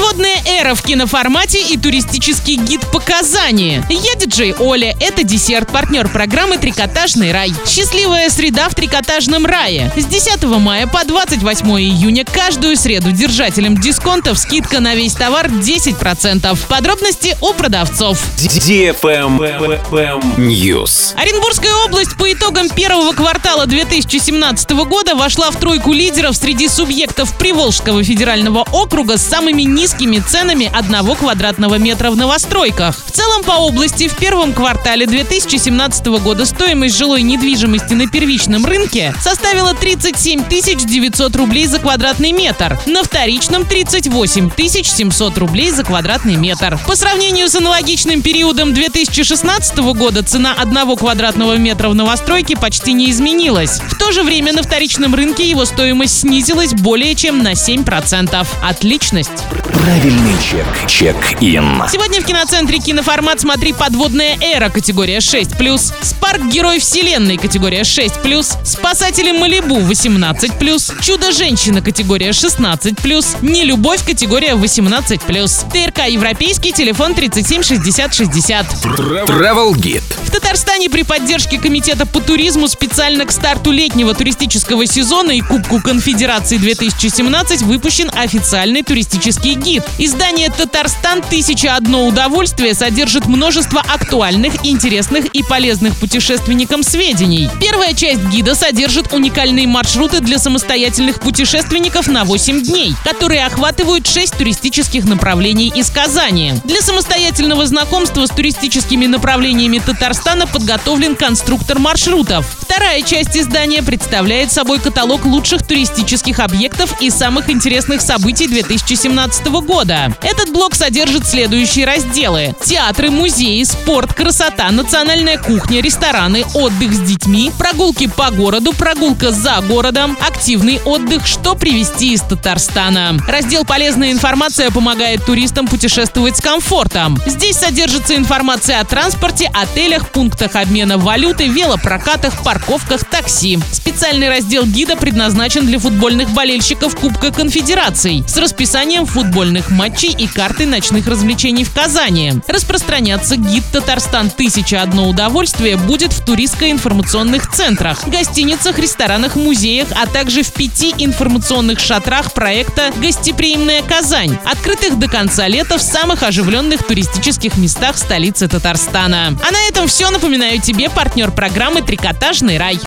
Подводная эра в киноформате и туристический гид по Казани. Я диджей Оля, это десерт, партнер программы «Трикотажный рай». Счастливая среда в трикотажном рае. С 10 мая по 28 июня каждую среду держателям дисконтов скидка на весь товар 10%. Подробности у продавцов. News. Оренбургская область по итогам первого квартала 2017 года вошла в тройку лидеров среди субъектов Приволжского федерального округа с самыми низкими ценами одного квадратного метра в новостройках. В целом по области в первом квартале 2017 года стоимость жилой недвижимости на первичном рынке составила 37 900 рублей за квадратный метр, на вторичном 38 700 рублей за квадратный метр. По сравнению с аналогичным периодом 2016 года цена одного квадратного метра в новостройке почти не изменилась. В то же время на вторичном рынке его стоимость снизилась более чем на 7%. Отличность! Правильный чек. Чек-ин. Сегодня в киноцентре киноформат «Смотри подводная эра» категория 6+, «Спарк Герой Вселенной» категория 6+, «Спасатели Малибу» 18+, «Чудо-женщина» категория 16+, «Нелюбовь» категория 18+, ТРК «Европейский» телефон 37 60 60. Travel Guide. В Татарстане при поддержке Комитета по туризму специально к старту летнего туристического сезона и Кубку Конфедерации 2017 выпущен официальный туристический гид. Издание «Татарстан. Тысяча одно удовольствие» содержит множество актуальных, интересных и полезных путешественникам сведений. Первая часть гида содержит уникальные маршруты для самостоятельных путешественников на 8 дней, которые охватывают 6 туристических направлений из Казани. Для самостоятельного знакомства с туристическими направлениями Татарстана подготовлен конструктор маршрутов. Вторая часть издания представляет собой каталог лучших туристических объектов и самых интересных событий 2017 года. Этот блок содержит следующие разделы. Театры, музеи, спорт, красота, национальная кухня, рестораны, отдых с детьми, прогулки по городу, прогулка за городом, активный отдых, что привезти из Татарстана. Раздел «Полезная информация» помогает туристам путешествовать с комфортом. Здесь содержится информация о транспорте, отелях, пунктах обмена валюты, велопрокатах, парковках, такси. Специальный раздел гида предназначен для футбольных болельщиков Кубка Конфедераций с расписанием футбольных матчей и картой ночных развлечений в Казани. Распространяться гид «Татарстан. Тысяча одно удовольствие» будет в туристско-информационных центрах, гостиницах, ресторанах, музеях, а также в пяти информационных шатрах проекта «Гостеприимная Казань», открытых до конца лета в самых оживленных туристических местах столицы Татарстана. А на этом все. Напоминаю тебе партнер программы «Трикотажный рай».